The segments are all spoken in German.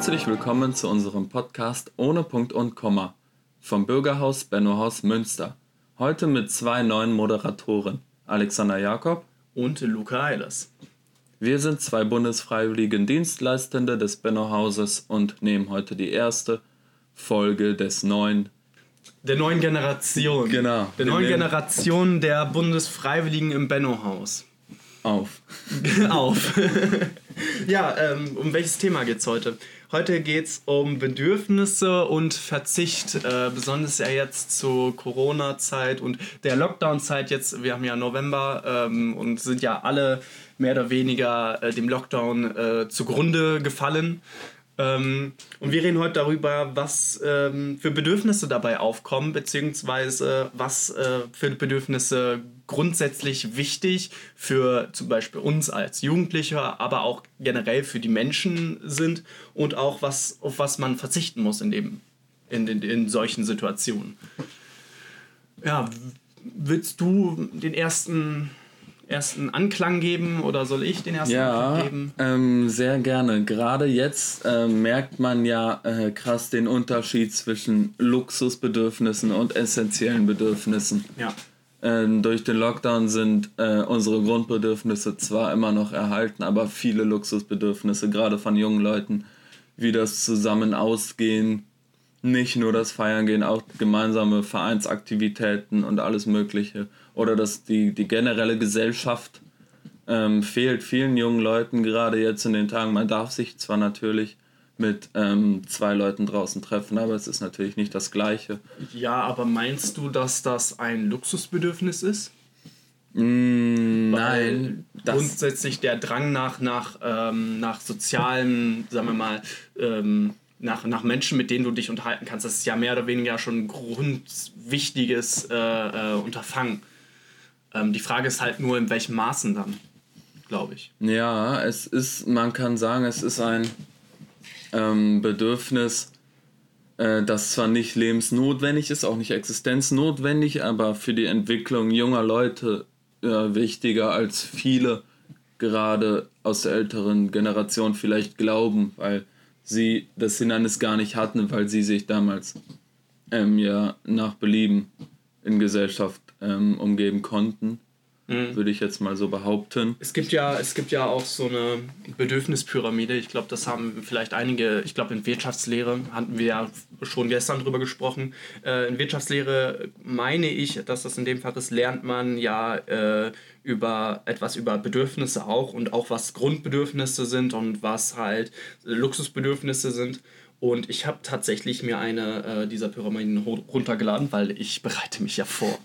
Herzlich willkommen zu unserem Podcast Ohne Punkt und Komma vom Bürgerhaus Bennohaus Münster. Heute mit zwei neuen Moderatoren, Alexander Jakob und Luca Eilers. Wir sind zwei bundesfreiwilligen Dienstleistende des Bennohauses und nehmen heute die erste Folge des neuen der neuen Generation. Genau. Der neuen Generation der Bundesfreiwilligen im Benno-Haus. Auf. Auf. ja, ähm, um welches Thema geht es heute? Heute geht es um Bedürfnisse und Verzicht, äh, besonders ja jetzt zur Corona-Zeit und der Lockdown-Zeit jetzt. Wir haben ja November ähm, und sind ja alle mehr oder weniger äh, dem Lockdown äh, zugrunde gefallen. Ähm, und wir reden heute darüber, was ähm, für Bedürfnisse dabei aufkommen, beziehungsweise was äh, für Bedürfnisse grundsätzlich wichtig für zum Beispiel uns als Jugendliche, aber auch generell für die Menschen sind und auch was, auf was man verzichten muss in, dem, in, in, in solchen Situationen. Ja, willst du den ersten ersten Anklang geben oder soll ich den ersten ja, Anklang geben? Ähm, sehr gerne. Gerade jetzt äh, merkt man ja äh, krass den Unterschied zwischen Luxusbedürfnissen und essentiellen Bedürfnissen. Ja. Ähm, durch den Lockdown sind äh, unsere Grundbedürfnisse zwar immer noch erhalten, aber viele Luxusbedürfnisse, gerade von jungen Leuten, wie das Zusammen ausgehen, nicht nur das Feiern gehen, auch gemeinsame Vereinsaktivitäten und alles Mögliche. Oder dass die, die generelle Gesellschaft ähm, fehlt vielen jungen Leuten gerade jetzt in den Tagen. Man darf sich zwar natürlich mit ähm, zwei Leuten draußen treffen, aber es ist natürlich nicht das Gleiche. Ja, aber meinst du, dass das ein Luxusbedürfnis ist? Mm, nein. Grundsätzlich der Drang nach, nach, ähm, nach sozialen, sagen wir mal, ähm, nach, nach Menschen, mit denen du dich unterhalten kannst. Das ist ja mehr oder weniger schon ein grundwichtiges äh, äh, Unterfangen. Ähm, die Frage ist halt nur, in welchem Maßen dann, glaube ich. Ja, es ist, man kann sagen, es ist ein ähm, Bedürfnis, äh, das zwar nicht lebensnotwendig ist, auch nicht existenznotwendig, aber für die Entwicklung junger Leute äh, wichtiger als viele gerade aus der älteren Generation vielleicht glauben, weil sie das Hindernis gar nicht hatten, weil sie sich damals ähm, ja nach Belieben in Gesellschaft ähm, umgeben konnten mhm. würde ich jetzt mal so behaupten. Es gibt ja, es gibt ja auch so eine Bedürfnispyramide. Ich glaube, das haben vielleicht einige, ich glaube in Wirtschaftslehre hatten wir ja schon gestern drüber gesprochen. Äh, in Wirtschaftslehre meine ich, dass das in dem Fall ist, lernt man ja äh, über etwas über Bedürfnisse auch und auch was Grundbedürfnisse sind und was halt Luxusbedürfnisse sind. Und ich habe tatsächlich mir eine äh, dieser Pyramiden runtergeladen, weil ich bereite mich ja vor.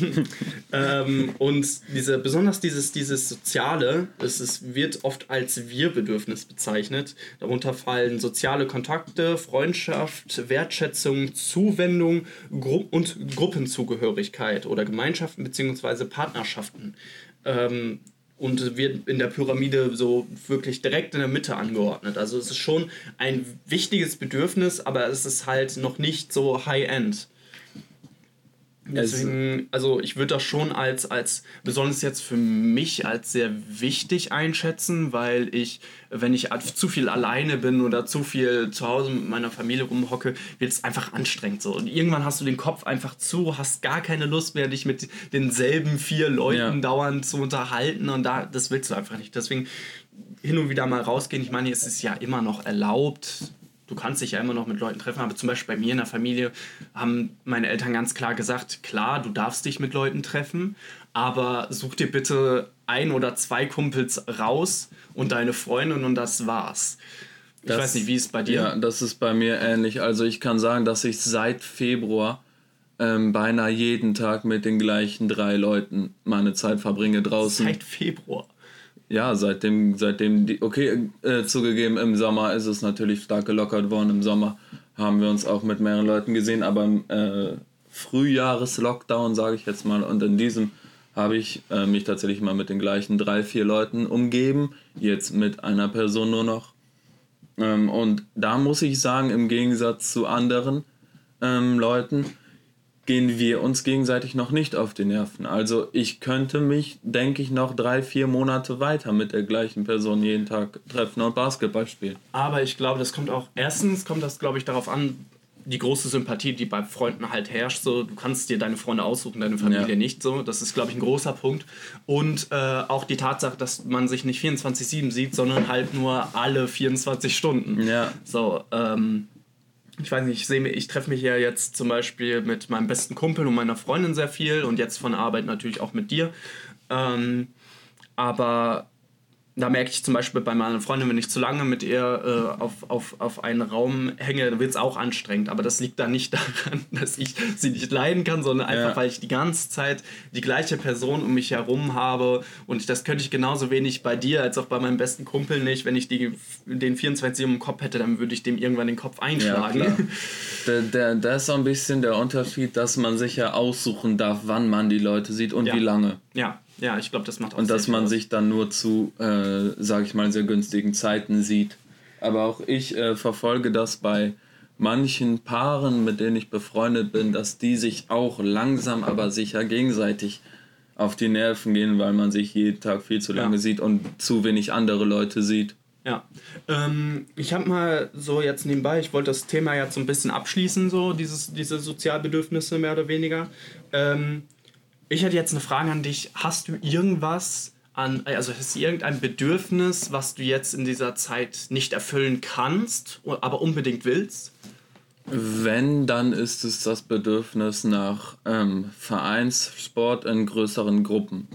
ähm, und diese, besonders dieses, dieses Soziale, es ist, wird oft als Wir-Bedürfnis bezeichnet. Darunter fallen soziale Kontakte, Freundschaft, Wertschätzung, Zuwendung Gru und Gruppenzugehörigkeit oder Gemeinschaften bzw. Partnerschaften. Ähm, und wird in der Pyramide so wirklich direkt in der Mitte angeordnet. Also es ist schon ein wichtiges Bedürfnis, aber es ist halt noch nicht so high-end. Deswegen, also ich würde das schon als, als, besonders jetzt für mich, als sehr wichtig einschätzen, weil ich, wenn ich zu viel alleine bin oder zu viel zu Hause mit meiner Familie rumhocke, wird es einfach anstrengend so. Und irgendwann hast du den Kopf einfach zu, hast gar keine Lust mehr, dich mit denselben vier Leuten ja. dauernd zu unterhalten und da, das willst du einfach nicht. Deswegen hin und wieder mal rausgehen. Ich meine, es ist ja immer noch erlaubt, du kannst dich ja immer noch mit Leuten treffen, aber zum Beispiel bei mir in der Familie haben meine Eltern ganz klar gesagt, klar, du darfst dich mit Leuten treffen, aber such dir bitte ein oder zwei Kumpels raus und deine Freundin und das war's. Ich das, weiß nicht, wie ist es bei dir? Ja, das ist bei mir ähnlich. Also ich kann sagen, dass ich seit Februar ähm, beinahe jeden Tag mit den gleichen drei Leuten meine Zeit verbringe draußen. Seit Februar? Ja, seitdem, seitdem die, okay, äh, zugegeben, im Sommer ist es natürlich stark gelockert worden. Im Sommer haben wir uns auch mit mehreren Leuten gesehen, aber im äh, Frühjahres-Lockdown, sage ich jetzt mal, und in diesem habe ich äh, mich tatsächlich mal mit den gleichen drei, vier Leuten umgeben, jetzt mit einer Person nur noch. Ähm, und da muss ich sagen, im Gegensatz zu anderen ähm, Leuten, gehen wir uns gegenseitig noch nicht auf die Nerven. Also ich könnte mich, denke ich, noch drei, vier Monate weiter mit der gleichen Person jeden Tag treffen und Basketball spielen. Aber ich glaube, das kommt auch, erstens kommt das, glaube ich, darauf an, die große Sympathie, die bei Freunden halt herrscht. So, du kannst dir deine Freunde aussuchen, deine Familie ja. nicht. So, das ist, glaube ich, ein großer Punkt. Und äh, auch die Tatsache, dass man sich nicht 24/7 sieht, sondern halt nur alle 24 Stunden. Ja. So, ähm, ich weiß nicht, ich ich treffe mich ja jetzt zum Beispiel mit meinem besten Kumpel und meiner Freundin sehr viel und jetzt von Arbeit natürlich auch mit dir. Ähm, aber da merke ich zum Beispiel bei meiner Freundin, wenn ich zu lange mit ihr äh, auf, auf, auf einen Raum hänge, dann wird es auch anstrengend. Aber das liegt dann nicht daran, dass ich sie nicht leiden kann, sondern einfach, ja. weil ich die ganze Zeit die gleiche Person um mich herum habe. Und das könnte ich genauso wenig bei dir als auch bei meinem besten Kumpel nicht. Wenn ich die, den 24 im Kopf hätte, dann würde ich dem irgendwann den Kopf einschlagen. Ja, der, der, da ist so ein bisschen der Unterschied, dass man sich ja aussuchen darf, wann man die Leute sieht und ja. wie lange. Ja, ja, ich glaube, das macht auch Und dass man aus. sich dann nur zu, äh, sage ich mal, sehr günstigen Zeiten sieht. Aber auch ich äh, verfolge das bei manchen Paaren, mit denen ich befreundet bin, dass die sich auch langsam, aber sicher gegenseitig auf die Nerven gehen, weil man sich jeden Tag viel zu lange ja. sieht und zu wenig andere Leute sieht. Ja, ähm, ich habe mal so jetzt nebenbei, ich wollte das Thema jetzt so ein bisschen abschließen, so dieses, diese Sozialbedürfnisse mehr oder weniger. Ähm, ich hätte jetzt eine Frage an dich. Hast du irgendwas an, also hast du irgendein Bedürfnis, was du jetzt in dieser Zeit nicht erfüllen kannst, aber unbedingt willst? Wenn, dann ist es das Bedürfnis nach ähm, Vereinssport in größeren Gruppen.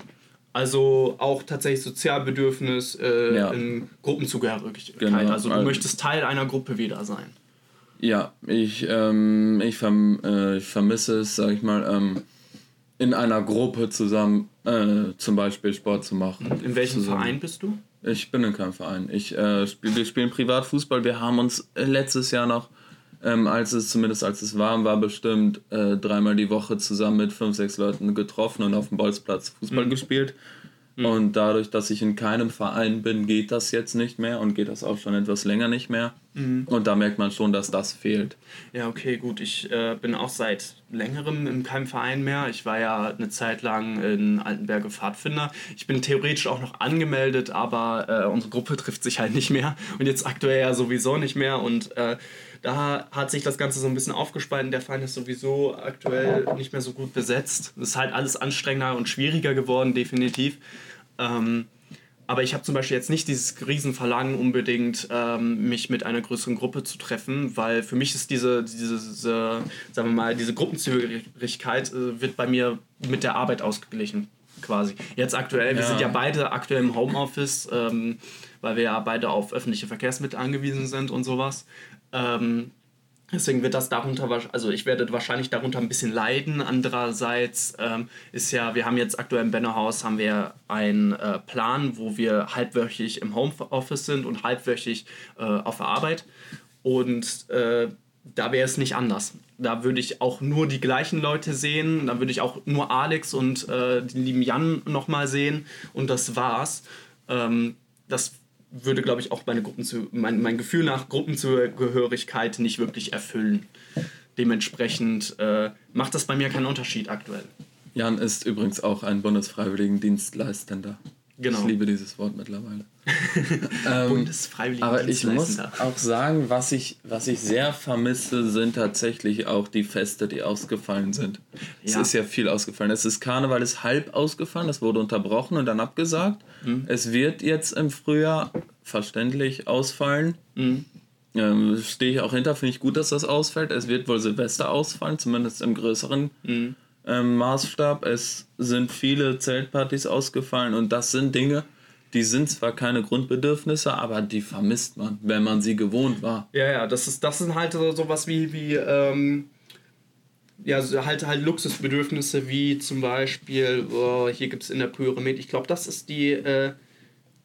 Also auch tatsächlich Sozialbedürfnis äh, ja. in Gruppenzugehörigkeit. Genau. Also du also, möchtest Teil einer Gruppe wieder sein. Ja, ich, ähm, ich, verm äh, ich vermisse es, sag ich mal, ähm, in einer Gruppe zusammen äh, zum Beispiel Sport zu machen. In welchem zusammen. Verein bist du? Ich bin in keinem Verein. Ich, äh, spiel, wir spielen Privatfußball. Wir haben uns letztes Jahr noch, ähm, als es zumindest als es warm war, bestimmt äh, dreimal die Woche zusammen mit fünf, sechs Leuten getroffen und auf dem Bolzplatz Fußball mhm. gespielt. Mhm. Und dadurch, dass ich in keinem Verein bin, geht das jetzt nicht mehr und geht das auch schon etwas länger nicht mehr. Mhm. Und da merkt man schon, dass das fehlt. Ja, okay, gut. Ich äh, bin auch seit längerem in keinem Verein mehr. Ich war ja eine Zeit lang in Altenberge Pfadfinder. Ich bin theoretisch auch noch angemeldet, aber äh, unsere Gruppe trifft sich halt nicht mehr. Und jetzt aktuell ja sowieso nicht mehr. Und äh, da hat sich das Ganze so ein bisschen aufgespalten. Der Verein ist sowieso aktuell nicht mehr so gut besetzt. Es ist halt alles anstrengender und schwieriger geworden, definitiv. Ähm, aber ich habe zum Beispiel jetzt nicht dieses Riesenverlangen unbedingt, ähm, mich mit einer größeren Gruppe zu treffen, weil für mich ist diese, diese, diese sagen wir mal, diese Gruppenzügigkeit äh, wird bei mir mit der Arbeit ausgeglichen, quasi. Jetzt aktuell, ja. wir sind ja beide aktuell im Homeoffice, ähm, weil wir ja beide auf öffentliche Verkehrsmittel angewiesen sind und sowas. Ähm, Deswegen wird das darunter, also ich werde wahrscheinlich darunter ein bisschen leiden. Andererseits ähm, ist ja, wir haben jetzt aktuell im Bennerhaus haben wir einen äh, Plan, wo wir halbwöchig im Homeoffice sind und halbwöchig äh, auf der Arbeit. Und äh, da wäre es nicht anders. Da würde ich auch nur die gleichen Leute sehen. Da würde ich auch nur Alex und äh, den lieben Jan nochmal sehen. Und das war's. Ähm, das würde, glaube ich, auch meine Gruppenzu mein, mein Gefühl nach Gruppenzugehörigkeit nicht wirklich erfüllen. Dementsprechend äh, macht das bei mir keinen Unterschied aktuell. Jan ist übrigens auch ein Bundesfreiwilligendienstleistender. Genau. Ich liebe dieses Wort mittlerweile. ähm, aber ich muss auch sagen, was ich, was ich sehr vermisse, sind tatsächlich auch die Feste, die ausgefallen sind. Ja. Es ist ja viel ausgefallen. Es ist Karneval ist halb ausgefallen, das wurde unterbrochen und dann abgesagt. Mhm. Es wird jetzt im Frühjahr verständlich ausfallen. Mhm. Ähm, Stehe ich auch hinter, finde ich gut, dass das ausfällt. Es wird wohl Silvester ausfallen, zumindest im größeren. Mhm ähm, Maßstab. Es sind viele Zeltpartys ausgefallen und das sind Dinge, die sind zwar keine Grundbedürfnisse, aber die vermisst man, wenn man sie gewohnt war. Ja, ja, das ist das sind halt so sowas wie wie ähm, ja halt halt Luxusbedürfnisse wie zum Beispiel oh, hier gibt es in der Pyramid. Ich glaube, das ist die äh,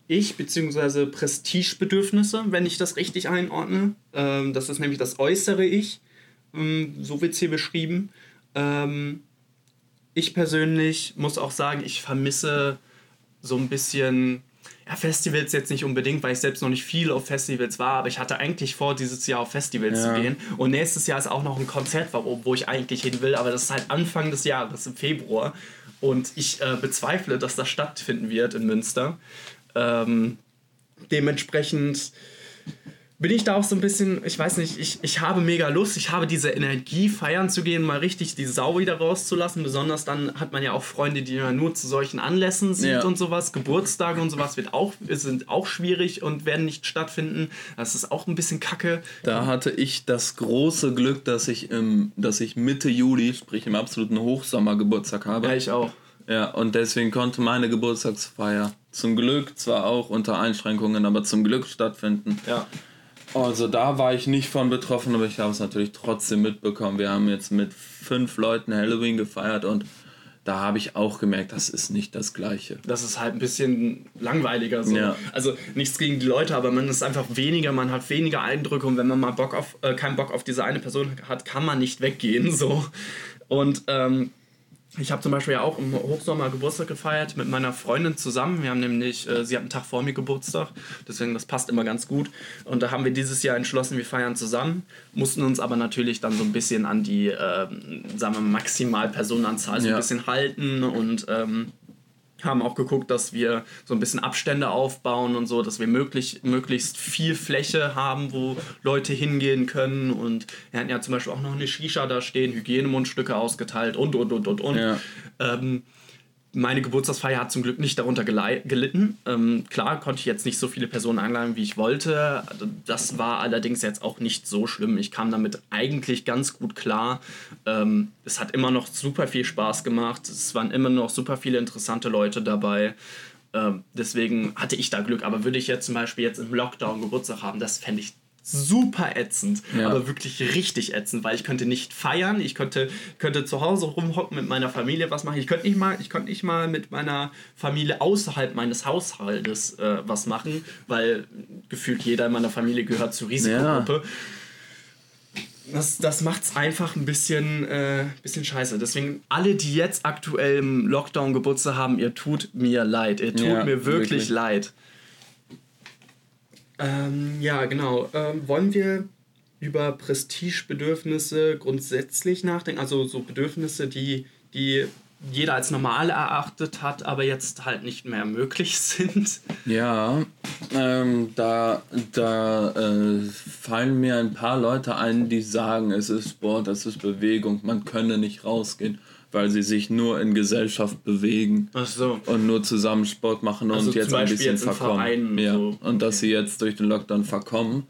ich bzw. Prestigebedürfnisse, wenn ich das richtig einordne. Ähm, das ist nämlich das äußere Ich. Ähm, so wird es hier beschrieben. Ähm, ich persönlich muss auch sagen, ich vermisse so ein bisschen ja, Festivals jetzt nicht unbedingt, weil ich selbst noch nicht viel auf Festivals war, aber ich hatte eigentlich vor, dieses Jahr auf Festivals ja. zu gehen. Und nächstes Jahr ist auch noch ein Konzert, wo ich eigentlich hin will, aber das ist halt Anfang des Jahres, im Februar. Und ich äh, bezweifle, dass das stattfinden wird in Münster. Ähm, dementsprechend bin ich da auch so ein bisschen, ich weiß nicht, ich, ich habe mega Lust, ich habe diese Energie, feiern zu gehen, mal richtig die Sau wieder rauszulassen. Besonders dann hat man ja auch Freunde, die man nur zu solchen Anlässen sind ja. und sowas. Geburtstage und sowas wird auch, sind auch schwierig und werden nicht stattfinden. Das ist auch ein bisschen kacke. Da hatte ich das große Glück, dass ich, im, dass ich Mitte Juli, sprich im absoluten Hochsommer, Geburtstag habe. Ja, ich auch. Ja, und deswegen konnte meine Geburtstagsfeier zum Glück zwar auch unter Einschränkungen, aber zum Glück stattfinden. Ja. Also da war ich nicht von betroffen, aber ich habe es natürlich trotzdem mitbekommen. Wir haben jetzt mit fünf Leuten Halloween gefeiert und da habe ich auch gemerkt, das ist nicht das Gleiche. Das ist halt ein bisschen langweiliger so. Ja. Also nichts gegen die Leute, aber man ist einfach weniger, man hat weniger Eindrücke und wenn man mal Bock auf, äh, keinen Bock auf diese eine Person hat, kann man nicht weggehen so. Und ähm, ich habe zum Beispiel ja auch im Hochsommer Geburtstag gefeiert mit meiner Freundin zusammen. Wir haben nämlich, äh, sie hat einen Tag vor mir Geburtstag, deswegen das passt immer ganz gut. Und da haben wir dieses Jahr entschlossen, wir feiern zusammen, mussten uns aber natürlich dann so ein bisschen an die, äh, sagen wir mal, Maximalpersonenanzahl so ja. ein bisschen halten und ähm, haben auch geguckt, dass wir so ein bisschen Abstände aufbauen und so, dass wir möglich, möglichst viel Fläche haben, wo Leute hingehen können. Und wir hatten ja zum Beispiel auch noch eine Shisha da stehen, Hygienemundstücke ausgeteilt und, und, und, und, und. Ja. Ähm, meine Geburtstagsfeier hat zum Glück nicht darunter gelitten. Ähm, klar konnte ich jetzt nicht so viele Personen einladen, wie ich wollte. Das war allerdings jetzt auch nicht so schlimm. Ich kam damit eigentlich ganz gut klar. Ähm, es hat immer noch super viel Spaß gemacht. Es waren immer noch super viele interessante Leute dabei. Ähm, deswegen hatte ich da Glück. Aber würde ich jetzt zum Beispiel jetzt im Lockdown Geburtstag haben, das fände ich super ätzend, ja. aber wirklich richtig ätzend, weil ich könnte nicht feiern, ich könnte, könnte zu Hause rumhocken mit meiner Familie was machen, ich könnte nicht mal, ich könnte nicht mal mit meiner Familie außerhalb meines Haushaltes äh, was machen, weil gefühlt jeder in meiner Familie gehört zur Risikogruppe. Ja. Das, das macht es einfach ein bisschen, äh, bisschen scheiße. Deswegen, alle, die jetzt aktuell im Lockdown Geburtstag haben, ihr tut mir leid. Ihr tut ja, mir wirklich, wirklich leid. Ähm, ja, genau. Ähm, wollen wir über Prestigebedürfnisse grundsätzlich nachdenken? Also so Bedürfnisse, die, die jeder als normal erachtet hat, aber jetzt halt nicht mehr möglich sind. Ja, ähm, da, da äh, fallen mir ein paar Leute ein, die sagen, es ist Sport, es ist Bewegung, man könne nicht rausgehen weil sie sich nur in Gesellschaft bewegen so. und nur zusammen Sport machen also und jetzt ein bisschen verkommen. Ja. So. Und dass sie jetzt durch den Lockdown verkommen.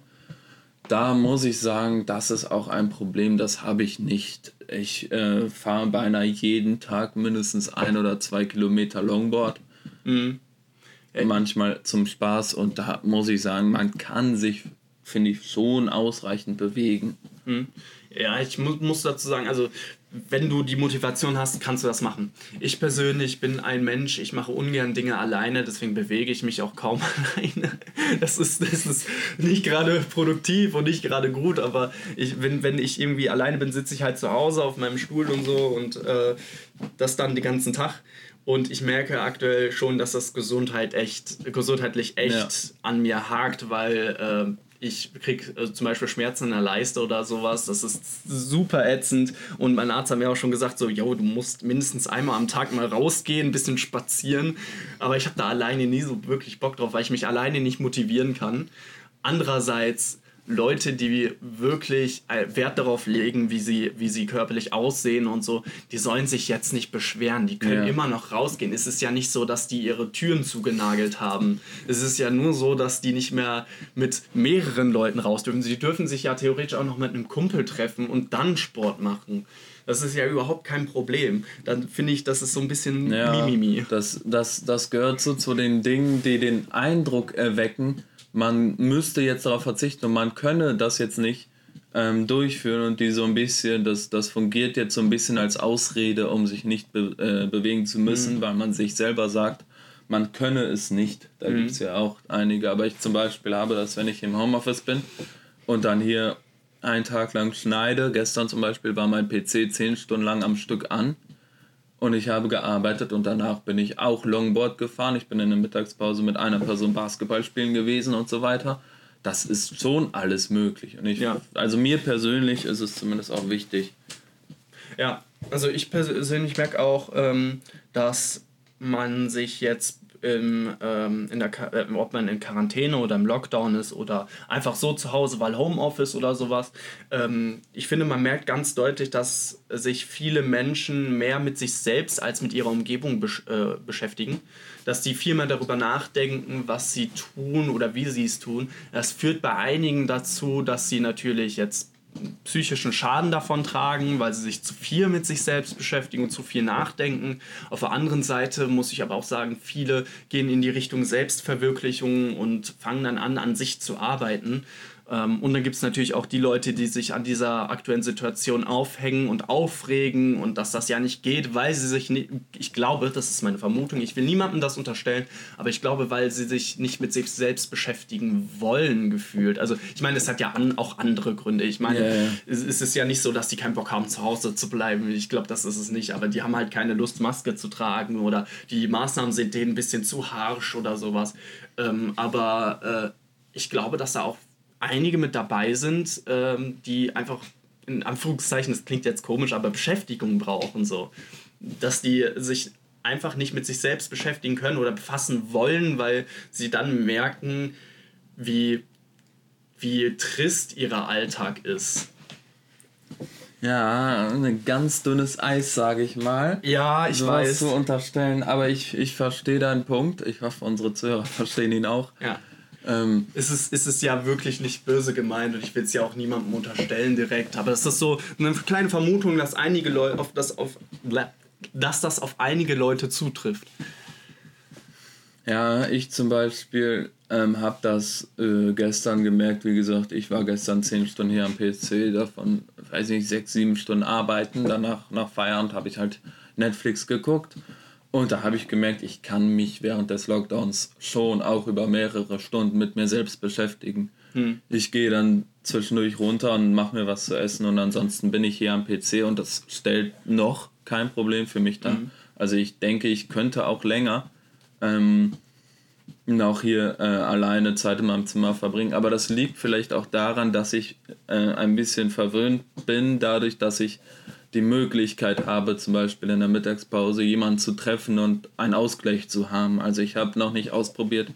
Da muss ich sagen, das ist auch ein Problem, das habe ich nicht. Ich äh, fahre beinahe jeden Tag mindestens ein oder zwei Kilometer Longboard. Mhm. Manchmal zum Spaß und da muss ich sagen, man kann sich, finde ich, schon ausreichend bewegen. Mhm. Ja, ich mu muss dazu sagen, also wenn du die Motivation hast, kannst du das machen. Ich persönlich bin ein Mensch, ich mache ungern Dinge alleine, deswegen bewege ich mich auch kaum alleine. Das ist, das ist nicht gerade produktiv und nicht gerade gut, aber ich, wenn, wenn ich irgendwie alleine bin, sitze ich halt zu Hause auf meinem Stuhl und so und äh, das dann den ganzen Tag. Und ich merke aktuell schon, dass das Gesundheit echt, gesundheitlich echt ja. an mir hakt, weil äh, ich kriege äh, zum Beispiel Schmerzen in der Leiste oder sowas. Das ist super ätzend. Und mein Arzt hat mir auch schon gesagt, so, yo, du musst mindestens einmal am Tag mal rausgehen, ein bisschen spazieren. Aber ich habe da alleine nie so wirklich Bock drauf, weil ich mich alleine nicht motivieren kann. Andererseits Leute, die wirklich äh, Wert darauf legen, wie sie, wie sie körperlich aussehen und so, die sollen sich jetzt nicht beschweren. Die können ja. immer noch rausgehen. Es ist ja nicht so, dass die ihre Türen zugenagelt haben. Es ist ja nur so, dass die nicht mehr mit mehreren Leuten raus dürfen. Sie dürfen sich ja theoretisch auch noch mit einem Kumpel treffen und dann Sport machen. Das ist ja überhaupt kein Problem. Dann finde ich, das ist so ein bisschen ja, Mimimi. Das, das, das gehört so zu den Dingen, die den Eindruck erwecken, man müsste jetzt darauf verzichten und man könne das jetzt nicht ähm, durchführen und die so ein bisschen, das, das fungiert jetzt so ein bisschen als Ausrede, um sich nicht be äh, bewegen zu müssen, mhm. weil man sich selber sagt, man könne es nicht. Da mhm. gibt es ja auch einige, aber ich zum Beispiel habe das, wenn ich im Homeoffice bin und dann hier einen Tag lang schneide. Gestern zum Beispiel war mein PC zehn Stunden lang am Stück an und ich habe gearbeitet und danach bin ich auch Longboard gefahren. Ich bin in der Mittagspause mit einer Person Basketball spielen gewesen und so weiter. Das ist schon alles möglich. Und ich, ja. also mir persönlich ist es zumindest auch wichtig. Ja, also ich persönlich merke auch, ähm, dass man sich jetzt im, ähm, in der, äh, ob man in Quarantäne oder im Lockdown ist oder einfach so zu Hause, weil Homeoffice oder sowas. Ähm, ich finde, man merkt ganz deutlich, dass sich viele Menschen mehr mit sich selbst als mit ihrer Umgebung besch äh, beschäftigen. Dass die viel mehr darüber nachdenken, was sie tun oder wie sie es tun. Das führt bei einigen dazu, dass sie natürlich jetzt psychischen Schaden davon tragen, weil sie sich zu viel mit sich selbst beschäftigen und zu viel nachdenken. Auf der anderen Seite muss ich aber auch sagen, viele gehen in die Richtung Selbstverwirklichung und fangen dann an, an sich zu arbeiten. Ähm, und dann gibt es natürlich auch die Leute, die sich an dieser aktuellen Situation aufhängen und aufregen und dass das ja nicht geht, weil sie sich nicht, ich glaube, das ist meine Vermutung, ich will niemandem das unterstellen, aber ich glaube, weil sie sich nicht mit sich selbst beschäftigen wollen, gefühlt. Also ich meine, es hat ja an, auch andere Gründe. Ich meine, yeah. es, ist ja nicht so, dass die keinen Bock haben, zu Hause zu bleiben. Ich glaube, das ist es nicht, aber die haben halt keine Lust, Maske zu tragen oder die Maßnahmen sind denen ein bisschen zu harsch oder sowas. Ähm, aber äh, ich glaube, dass da auch einige mit dabei sind, ähm, die einfach in Anführungszeichen, das klingt jetzt komisch, aber Beschäftigung brauchen so. Dass die sich einfach nicht mit sich selbst beschäftigen können oder befassen wollen, weil sie dann merken, wie, wie trist ihr Alltag ist. Ja, ein ganz dünnes Eis, sage ich mal. Ja, ich so weiß. zu unterstellen, aber ich, ich verstehe deinen Punkt. Ich hoffe, unsere Zuhörer verstehen ihn auch. Ja. Ähm, ist, es, ist es ja wirklich nicht böse gemeint und ich will es ja auch niemandem unterstellen direkt, aber es ist so eine kleine Vermutung, dass einige Leute auf das auf dass das auf einige Leute zutrifft. Ja, ich zum Beispiel ähm, habe das äh, gestern gemerkt. Wie gesagt, ich war gestern zehn Stunden hier am PC, davon, weiß ich nicht, sechs, sieben Stunden arbeiten. Danach, nach Feierabend, habe ich halt Netflix geguckt. Und da habe ich gemerkt, ich kann mich während des Lockdowns schon auch über mehrere Stunden mit mir selbst beschäftigen. Hm. Ich gehe dann zwischendurch runter und mache mir was zu essen und ansonsten bin ich hier am PC und das stellt noch kein Problem für mich dar. Hm. Also ich denke, ich könnte auch länger ähm, auch hier äh, alleine Zeit in meinem Zimmer verbringen. Aber das liegt vielleicht auch daran, dass ich äh, ein bisschen verwöhnt bin, dadurch, dass ich die Möglichkeit habe, zum Beispiel in der Mittagspause jemanden zu treffen und einen Ausgleich zu haben. Also ich habe noch nicht ausprobiert,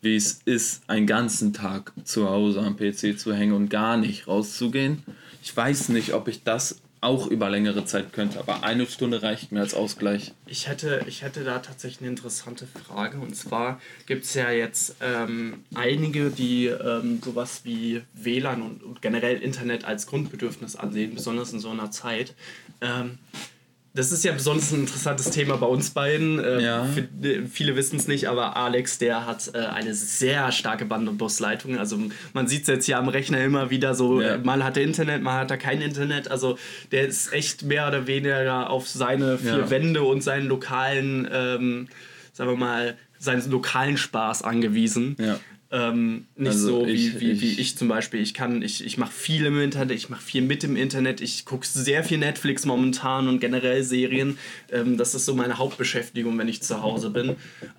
wie es ist, einen ganzen Tag zu Hause am PC zu hängen und gar nicht rauszugehen. Ich weiß nicht, ob ich das auch über längere Zeit könnte, aber eine Stunde reicht mir als Ausgleich. Ich hätte, ich hätte da tatsächlich eine interessante Frage und zwar gibt es ja jetzt ähm, einige, die ähm, sowas wie WLAN und, und, generell Internet als Grundbedürfnis ansehen, besonders in so einer Zeit. Ähm, das ist ja besonders ein interessantes Thema bei uns beiden. Ähm, ja. viele wissen es nicht, aber Alex, der hat äh, eine sehr starke Band- und Busleitung. Also man sieht es jetzt ja am Rechner immer wieder so, ja. mal hat er Internet, mal hat er kein Internet. Also der ist echt mehr oder weniger auf seine vier ja. Wände und seinen lokalen, ähm, sagen wir mal, seinen lokalen Spaß angewiesen. Ja. Ähm, nicht also so wie ich, wie, wie ich zum Beispiel. Ich kann, ich, ich mache viel im Internet, ich mache viel mit im Internet, ich gucke sehr viel Netflix momentan und generell Serien. Ähm, das ist so meine Hauptbeschäftigung, wenn ich zu Hause bin.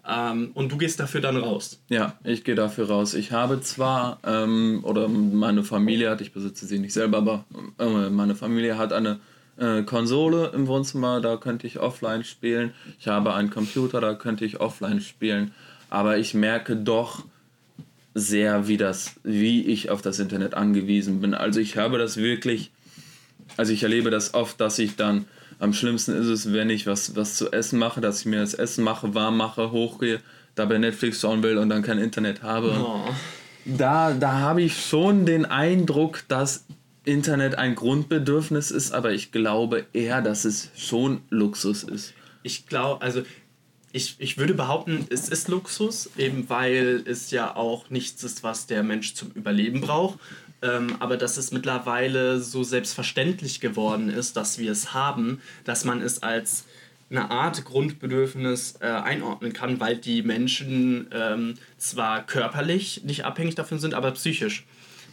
Ähm, und du gehst dafür dann raus. Ja, ich gehe dafür raus. Ich habe zwar, ähm, oder meine Familie hat, ich besitze sie nicht selber, aber äh, meine Familie hat eine äh, Konsole im Wohnzimmer, da könnte ich offline spielen. Ich habe einen Computer, da könnte ich offline spielen. Aber ich merke doch, sehr, wie das, wie ich auf das Internet angewiesen bin. Also ich habe das wirklich, also ich erlebe das oft, dass ich dann, am schlimmsten ist es, wenn ich was, was zu essen mache, dass ich mir das Essen mache, warm mache, hochgehe, dabei Netflix schauen will und dann kein Internet habe. Oh. Da, da habe ich schon den Eindruck, dass Internet ein Grundbedürfnis ist, aber ich glaube eher, dass es schon Luxus ist. Ich glaube, also ich, ich würde behaupten, es ist Luxus, eben weil es ja auch nichts ist, was der Mensch zum Überleben braucht. Ähm, aber dass es mittlerweile so selbstverständlich geworden ist, dass wir es haben, dass man es als eine Art Grundbedürfnis äh, einordnen kann, weil die Menschen ähm, zwar körperlich nicht abhängig davon sind, aber psychisch.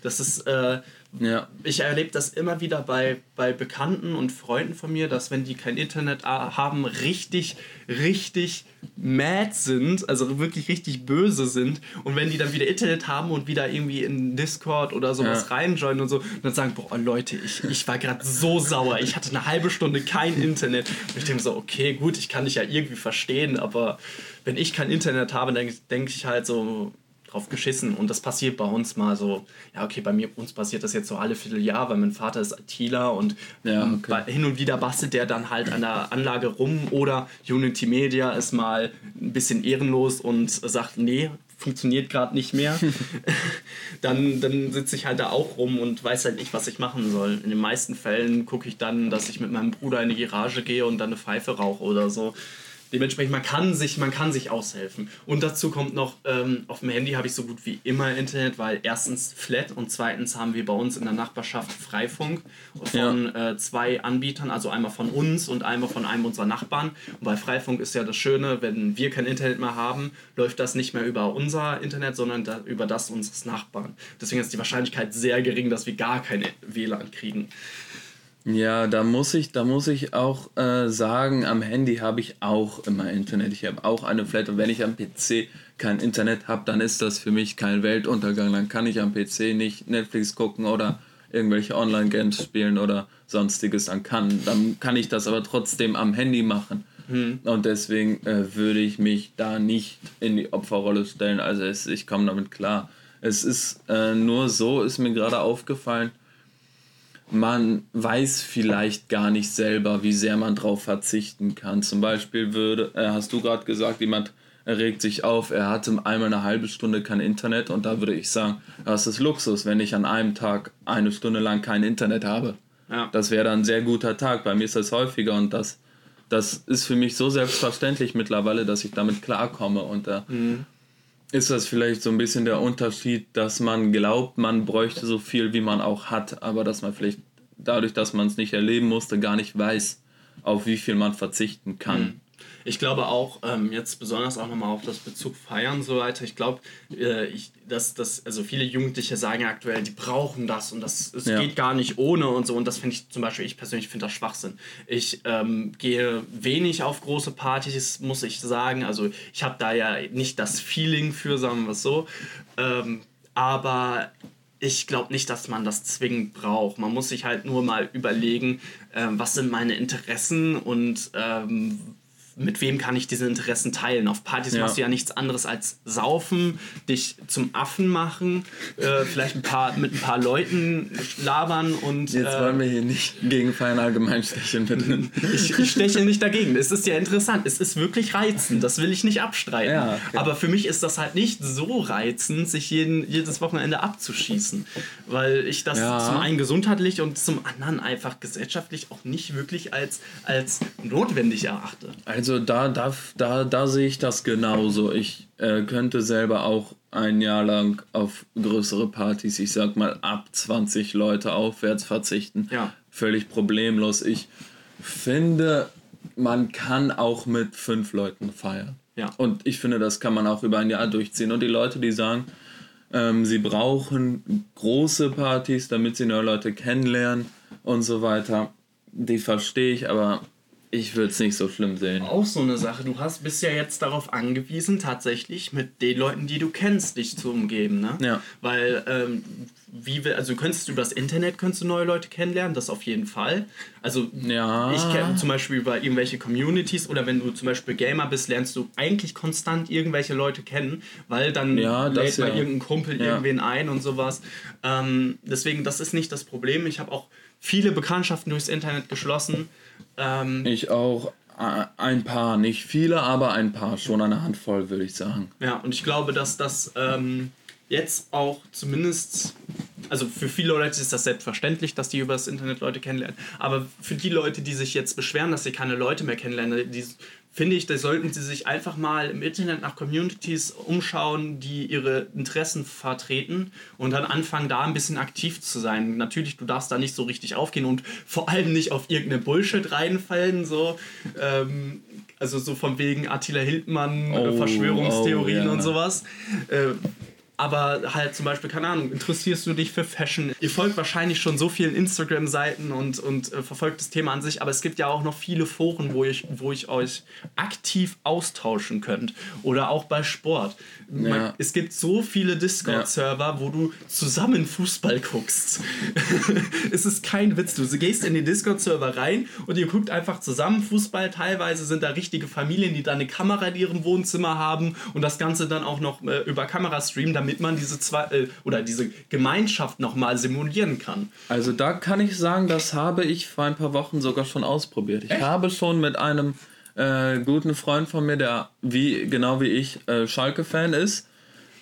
Das ist, äh, ja. ich erlebe das immer wieder bei, bei Bekannten und Freunden von mir, dass wenn die kein Internet haben, richtig, richtig mad sind, also wirklich richtig böse sind. Und wenn die dann wieder Internet haben und wieder irgendwie in Discord oder sowas ja. reinjoinen und so, dann sagen, boah Leute, ich, ich war gerade so sauer, ich hatte eine halbe Stunde kein Internet. Und ich denke so, okay, gut, ich kann dich ja irgendwie verstehen, aber wenn ich kein Internet habe, dann denke ich halt so, drauf geschissen. Und das passiert bei uns mal so, ja, okay, bei mir, uns passiert das jetzt so alle Vierteljahr, weil mein Vater ist ITler und ja, ähm, okay. hin und wieder bastelt der dann halt an der Anlage rum oder Unity Media ist mal ein bisschen ehrenlos und sagt, nee, funktioniert gerade nicht mehr, dann, dann sitze ich halt da auch rum und weiß halt nicht, was ich machen soll. In den meisten Fällen gucke ich dann, dass ich mit meinem Bruder in die Garage gehe und dann eine Pfeife rauche oder so. Dementsprechend, man kann sich, man kann sich aushelfen. Und dazu kommt noch, ähm, auf dem Handy habe ich so gut wie immer Internet, weil erstens flat und zweitens haben wir bei uns in der Nachbarschaft Freifunk von ja. äh, zwei Anbietern, also einmal von uns und einmal von einem unserer Nachbarn. Und bei Freifunk ist ja das Schöne, wenn wir kein Internet mehr haben, läuft das nicht mehr über unser Internet, sondern da, über das unseres Nachbarn. Deswegen ist die Wahrscheinlichkeit sehr gering, dass wir gar keine WLAN kriegen. Ja, da muss ich, da muss ich auch äh, sagen, am Handy habe ich auch immer Internet. Ich habe auch eine Flat und wenn ich am PC kein Internet habe, dann ist das für mich kein Weltuntergang. Dann kann ich am PC nicht Netflix gucken oder irgendwelche Online-Games spielen oder sonstiges. Dann kann, dann kann ich das aber trotzdem am Handy machen. Hm. Und deswegen äh, würde ich mich da nicht in die Opferrolle stellen. Also es, ich komme damit klar. Es ist äh, nur so, ist mir gerade aufgefallen, man weiß vielleicht gar nicht selber, wie sehr man drauf verzichten kann. Zum Beispiel würde, äh, hast du gerade gesagt, jemand regt sich auf, er hatte einmal eine halbe Stunde kein Internet und da würde ich sagen, das ist Luxus, wenn ich an einem Tag eine Stunde lang kein Internet habe. Ja. Das wäre dann ein sehr guter Tag. Bei mir ist das häufiger und das, das ist für mich so selbstverständlich mittlerweile, dass ich damit klarkomme und da mhm. Ist das vielleicht so ein bisschen der Unterschied, dass man glaubt, man bräuchte so viel, wie man auch hat, aber dass man vielleicht dadurch, dass man es nicht erleben musste, gar nicht weiß, auf wie viel man verzichten kann. Mhm. Ich glaube auch, ähm, jetzt besonders auch nochmal auf das Bezug Feiern und so weiter, ich glaube, äh, dass, dass also viele Jugendliche sagen aktuell, die brauchen das und das es ja. geht gar nicht ohne und so. Und das finde ich zum Beispiel, ich persönlich finde das Schwachsinn. Ich ähm, gehe wenig auf große Partys, muss ich sagen. Also ich habe da ja nicht das Feeling für, sagen wir es so. Ähm, aber ich glaube nicht, dass man das zwingend braucht. Man muss sich halt nur mal überlegen, äh, was sind meine Interessen und ähm, mit wem kann ich diese Interessen teilen? Auf Partys ja. machst du ja nichts anderes als saufen, dich zum Affen machen, äh, vielleicht ein paar, mit ein paar Leuten labern und. Jetzt äh, wollen wir hier nicht gegen Feiern allgemein stechen, bitte. ich, ich steche nicht dagegen. Es ist ja interessant. Es ist wirklich reizend. Das will ich nicht abstreiten. Ja, okay. Aber für mich ist das halt nicht so reizend, sich jeden, jedes Wochenende abzuschießen. Weil ich das ja. zum einen gesundheitlich und zum anderen einfach gesellschaftlich auch nicht wirklich als, als notwendig erachte. Also also da, da, da, da sehe ich das genauso. Ich äh, könnte selber auch ein Jahr lang auf größere Partys, ich sag mal ab 20 Leute aufwärts verzichten. Ja. Völlig problemlos. Ich finde, man kann auch mit fünf Leuten feiern. Ja. Und ich finde, das kann man auch über ein Jahr durchziehen. Und die Leute, die sagen, ähm, sie brauchen große Partys, damit sie neue Leute kennenlernen und so weiter, die verstehe ich, aber ich würde es nicht so schlimm sehen. Auch so eine Sache. Du hast, bist ja jetzt darauf angewiesen, tatsächlich mit den Leuten, die du kennst, dich zu umgeben. Ne? Ja. Weil, ähm, wie wir, also könntest du das Internet, könntest du neue Leute kennenlernen, das auf jeden Fall. Also ja. ich kenne zum Beispiel über irgendwelche Communities oder wenn du zum Beispiel Gamer bist, lernst du eigentlich konstant irgendwelche Leute kennen, weil dann ja, lädt mal ja. irgendein Kumpel irgendwen ein und sowas. Ähm, deswegen, das ist nicht das Problem. Ich habe auch viele Bekanntschaften durchs Internet geschlossen. Ähm, ich auch. Ein paar, nicht viele, aber ein paar, schon eine Handvoll, würde ich sagen. Ja, und ich glaube, dass das ähm, jetzt auch zumindest, also für viele Leute ist das selbstverständlich, dass die über das Internet Leute kennenlernen, aber für die Leute, die sich jetzt beschweren, dass sie keine Leute mehr kennenlernen, die finde ich, da sollten sie sich einfach mal im Internet nach Communities umschauen, die ihre Interessen vertreten und dann anfangen, da ein bisschen aktiv zu sein. Natürlich, du darfst da nicht so richtig aufgehen und vor allem nicht auf irgendeine Bullshit reinfallen, so. Ähm, also so von wegen Attila Hildmann, oh, Verschwörungstheorien oh, ja. und sowas. Äh, aber halt zum Beispiel, keine Ahnung, interessierst du dich für Fashion? Ihr folgt wahrscheinlich schon so vielen Instagram-Seiten und, und äh, verfolgt das Thema an sich, aber es gibt ja auch noch viele Foren, wo ich, wo ich euch aktiv austauschen könnt. Oder auch bei Sport. Ja. Man, es gibt so viele Discord-Server, ja. wo du zusammen Fußball guckst. es ist kein Witz. Du gehst in den Discord-Server rein und ihr guckt einfach zusammen Fußball. Teilweise sind da richtige Familien, die da eine Kamera in ihrem Wohnzimmer haben und das Ganze dann auch noch äh, über Kamera streamen, damit damit man diese zwei äh, oder diese Gemeinschaft nochmal simulieren kann. Also da kann ich sagen, das habe ich vor ein paar Wochen sogar schon ausprobiert. Ich Echt? habe schon mit einem äh, guten Freund von mir, der wie genau wie ich äh, Schalke-Fan ist,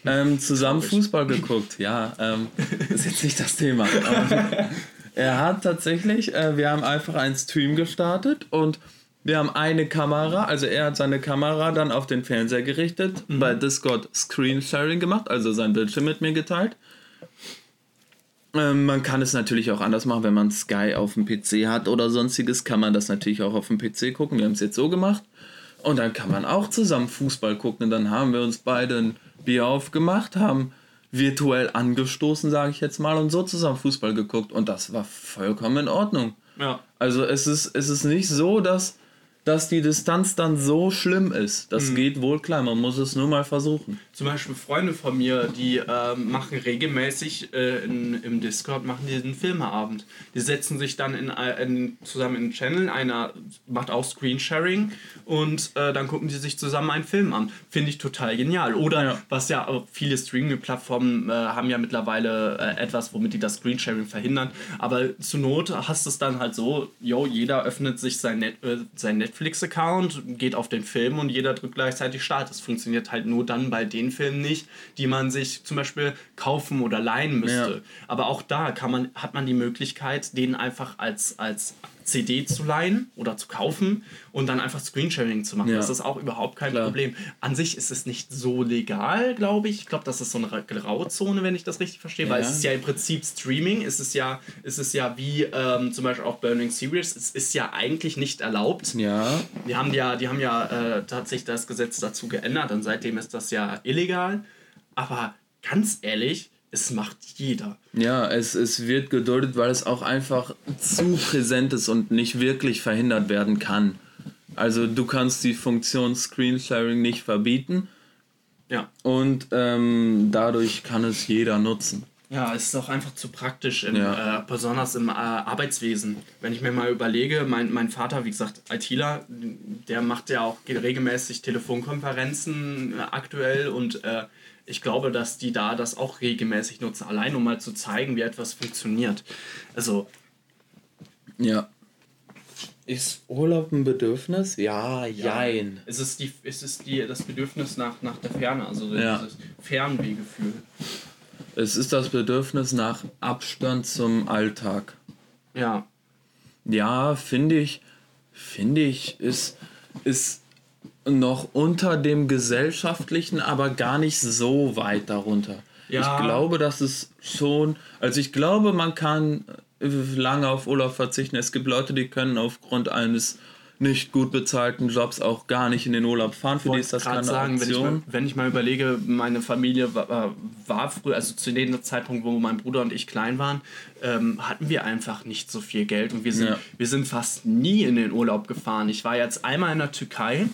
ähm, zusammen Fußball geguckt. Ja, ähm, ist jetzt nicht das Thema. er hat tatsächlich, äh, wir haben einfach einen Stream gestartet und wir haben eine Kamera, also er hat seine Kamera dann auf den Fernseher gerichtet, mhm. bei Discord Screen Sharing gemacht, also sein Bildschirm mit mir geteilt. Ähm, man kann es natürlich auch anders machen, wenn man Sky auf dem PC hat oder sonstiges, kann man das natürlich auch auf dem PC gucken. Wir haben es jetzt so gemacht. Und dann kann man auch zusammen Fußball gucken. Und dann haben wir uns beide ein Bier aufgemacht, haben virtuell angestoßen, sage ich jetzt mal, und so zusammen Fußball geguckt. Und das war vollkommen in Ordnung. Ja. Also es ist, es ist nicht so, dass dass die Distanz dann so schlimm ist. Das mhm. geht wohl klar, man muss es nur mal versuchen. Zum Beispiel Freunde von mir, die äh, machen regelmäßig äh, in, im Discord machen die einen Filmeabend. Die setzen sich dann in, in, zusammen in einen Channel, einer macht auch Screensharing und äh, dann gucken die sich zusammen einen Film an. Finde ich total genial. Oder ja. was ja auch viele Streaming-Plattformen äh, haben ja mittlerweile äh, etwas, womit die das Screensharing verhindern. Aber zur Not hast du es dann halt so, yo, jeder öffnet sich sein, Net, äh, sein Netflix Netflix-Account, geht auf den Film und jeder drückt gleichzeitig Start. Das funktioniert halt nur dann bei den Filmen nicht, die man sich zum Beispiel kaufen oder leihen müsste. Ja. Aber auch da kann man, hat man die Möglichkeit, den einfach als, als CD zu leihen oder zu kaufen und dann einfach Screensharing zu machen. Ja. Das ist auch überhaupt kein Klar. Problem. An sich ist es nicht so legal, glaube ich. Ich glaube, das ist so eine Grauzone, wenn ich das richtig verstehe, ja. weil es ist ja im Prinzip Streaming. Es ist ja, es ist ja wie ähm, zum Beispiel auch Burning Series. Es ist ja eigentlich nicht erlaubt. Ja. Die haben ja, die haben ja äh, tatsächlich das Gesetz dazu geändert und seitdem ist das ja illegal. Aber ganz ehrlich, es macht jeder. Ja, es, es wird geduldet, weil es auch einfach zu präsent ist und nicht wirklich verhindert werden kann. Also du kannst die Funktion Screensharing nicht verbieten. Ja. Und ähm, dadurch kann es jeder nutzen. Ja, es ist auch einfach zu praktisch, im, ja. äh, besonders im äh, Arbeitswesen. Wenn ich mir mal überlege, mein, mein Vater, wie gesagt, ITler, der macht ja auch regelmäßig Telefonkonferenzen äh, aktuell und äh, ich glaube, dass die da das auch regelmäßig nutzen, allein um mal zu zeigen, wie etwas funktioniert. Also. Ja. Ist Urlaub ein Bedürfnis? Ja, jein. Ja. Es ist, die, es ist die, das Bedürfnis nach, nach der Ferne, also ja. dieses Fernwehgefühl. Es ist das Bedürfnis nach Abstand zum Alltag. Ja. Ja, finde ich, finde ich, ist, ist noch unter dem gesellschaftlichen, aber gar nicht so weit darunter. Ja. Ich glaube, dass es schon, also ich glaube, man kann lange auf Urlaub verzichten. Es gibt Leute, die können aufgrund eines nicht gut bezahlten Jobs auch gar nicht in den Urlaub fahren. Für die ist das keine sagen, Option. Wenn ich, mal, wenn ich mal überlege, meine Familie war, war früher, also zu dem Zeitpunkt, wo mein Bruder und ich klein waren, ähm, hatten wir einfach nicht so viel Geld und wir sind, ja. wir sind fast nie in den Urlaub gefahren. Ich war jetzt einmal in der Türkei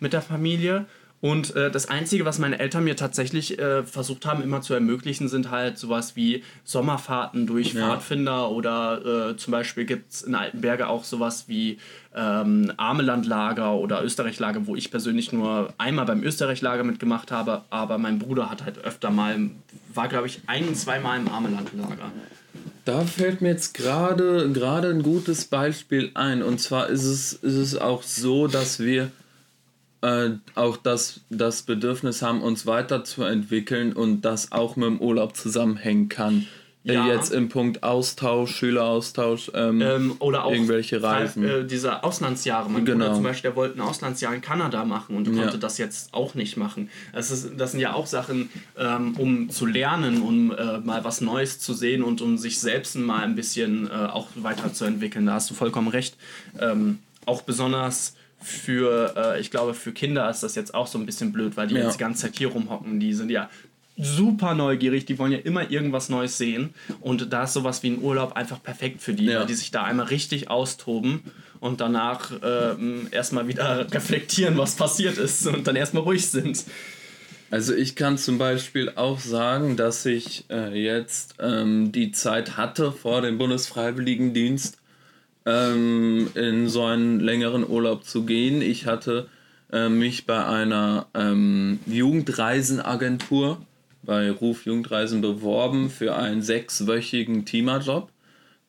mit der Familie. Und äh, das Einzige, was meine Eltern mir tatsächlich äh, versucht haben, immer zu ermöglichen, sind halt sowas wie Sommerfahrten durch ja. Pfadfinder oder äh, zum Beispiel gibt es in Altenberge auch sowas wie ähm, Armelandlager oder Österreichlager, wo ich persönlich nur einmal beim Österreichlager mitgemacht habe, aber mein Bruder hat halt öfter mal, war glaube ich ein, zweimal im Armelandlager. Da fällt mir jetzt gerade gerade ein gutes Beispiel ein. Und zwar ist es, ist es auch so, dass wir äh, auch das, das Bedürfnis haben, uns weiterzuentwickeln und das auch mit dem Urlaub zusammenhängen kann. Äh, ja. Jetzt im Punkt Austausch, Schüleraustausch, ähm, ähm, oder auch irgendwelche Reisen. Äh, diese Auslandsjahre. Mein genau. Bruder zum Beispiel, der wollte ein Auslandsjahr in Kanada machen und konnte ja. das jetzt auch nicht machen. Das, ist, das sind ja auch Sachen, ähm, um zu lernen, um äh, mal was Neues zu sehen und um sich selbst mal ein bisschen äh, auch weiterzuentwickeln. Da hast du vollkommen recht. Ähm, auch besonders für, äh, ich glaube, für Kinder ist das jetzt auch so ein bisschen blöd, weil die ja. jetzt die ganze Zeit hier rumhocken. Die sind ja super neugierig, die wollen ja immer irgendwas Neues sehen. Und da ist sowas wie ein Urlaub einfach perfekt für die, ja. weil die sich da einmal richtig austoben und danach ähm, erstmal wieder reflektieren, was passiert ist und dann erstmal ruhig sind. Also ich kann zum Beispiel auch sagen, dass ich äh, jetzt ähm, die Zeit hatte vor dem Bundesfreiwilligendienst ähm, in so einen längeren Urlaub zu gehen. Ich hatte äh, mich bei einer ähm, Jugendreisenagentur bei Ruf Jugendreisen beworben für einen sechswöchigen Teamerjob,